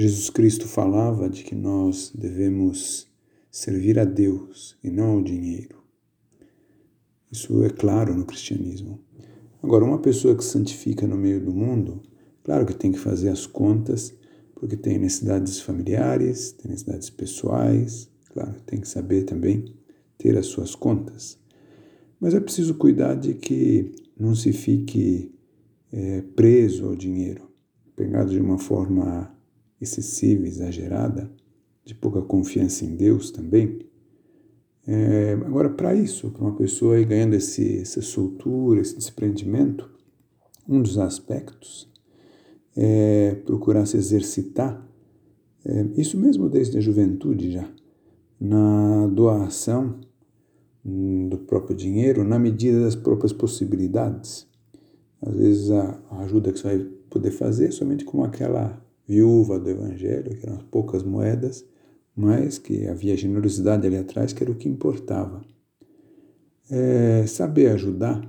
Jesus Cristo falava de que nós devemos servir a Deus e não ao dinheiro. Isso é claro no cristianismo. Agora, uma pessoa que santifica no meio do mundo, claro que tem que fazer as contas, porque tem necessidades familiares, tem necessidades pessoais, claro, tem que saber também ter as suas contas. Mas é preciso cuidar de que não se fique é, preso ao dinheiro, pegado de uma forma excessiva, exagerada, de pouca confiança em Deus também. É, agora, para isso, para uma pessoa ir ganhando esse, essa soltura, esse desprendimento, um dos aspectos é procurar se exercitar, é, isso mesmo desde a juventude já, na doação hum, do próprio dinheiro na medida das próprias possibilidades. Às vezes a ajuda que você vai poder fazer é somente com aquela viúva do Evangelho, que eram poucas moedas, mas que havia generosidade ali atrás, que era o que importava. É saber ajudar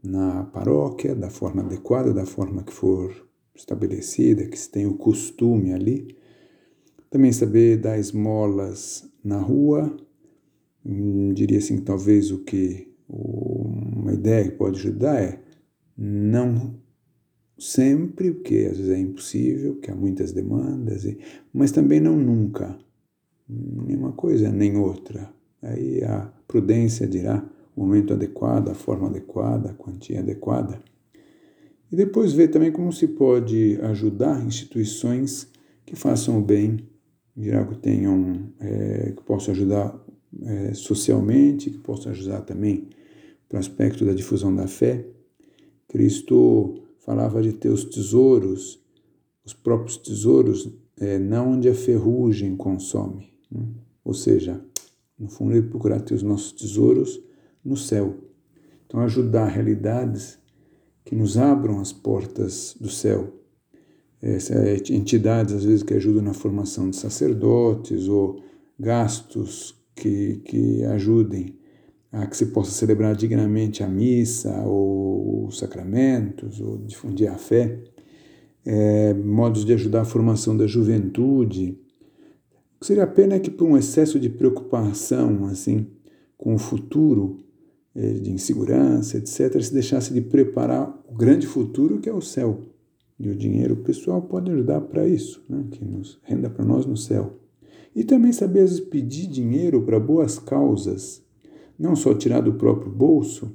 na paróquia, da forma adequada, da forma que for estabelecida, que se tem o costume ali. Também saber dar esmolas na rua, hum, diria assim, talvez o que uma ideia que pode ajudar é não sempre, porque às vezes é impossível, porque há muitas demandas, mas também não nunca, nenhuma coisa nem outra. Aí a prudência dirá o momento adequado, a forma adequada, a quantia adequada. E depois ver também como se pode ajudar instituições que façam o bem, dirá que tenham, é, que possam ajudar é, socialmente, que possam ajudar também para o aspecto da difusão da fé. Cristo falava de ter os tesouros, os próprios tesouros, é, não onde a ferrugem consome. Né? Ou seja, no fundo, ele procurar ter os nossos tesouros no céu. Então, ajudar realidades que nos abram as portas do céu. É, entidades, às vezes, que ajudam na formação de sacerdotes ou gastos que, que ajudem a que se possa celebrar dignamente a missa ou os sacramentos, ou difundir a fé, é, modos de ajudar a formação da juventude. O que seria a pena é que por um excesso de preocupação assim com o futuro, é, de insegurança, etc., se deixasse de preparar o grande futuro que é o céu. E o dinheiro pessoal pode ajudar para isso, né? que nos renda para nós no céu. E também saber pedir dinheiro para boas causas, não só tirar do próprio bolso,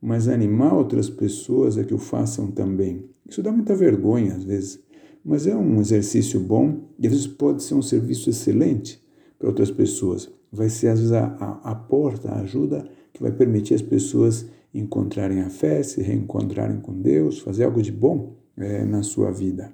mas animar outras pessoas a que o façam também. Isso dá muita vergonha às vezes, mas é um exercício bom e às vezes pode ser um serviço excelente para outras pessoas. Vai ser às vezes a, a, porta, a ajuda que vai permitir as pessoas encontrarem a fé, se reencontrarem com Deus, fazer algo de bom é, na sua vida.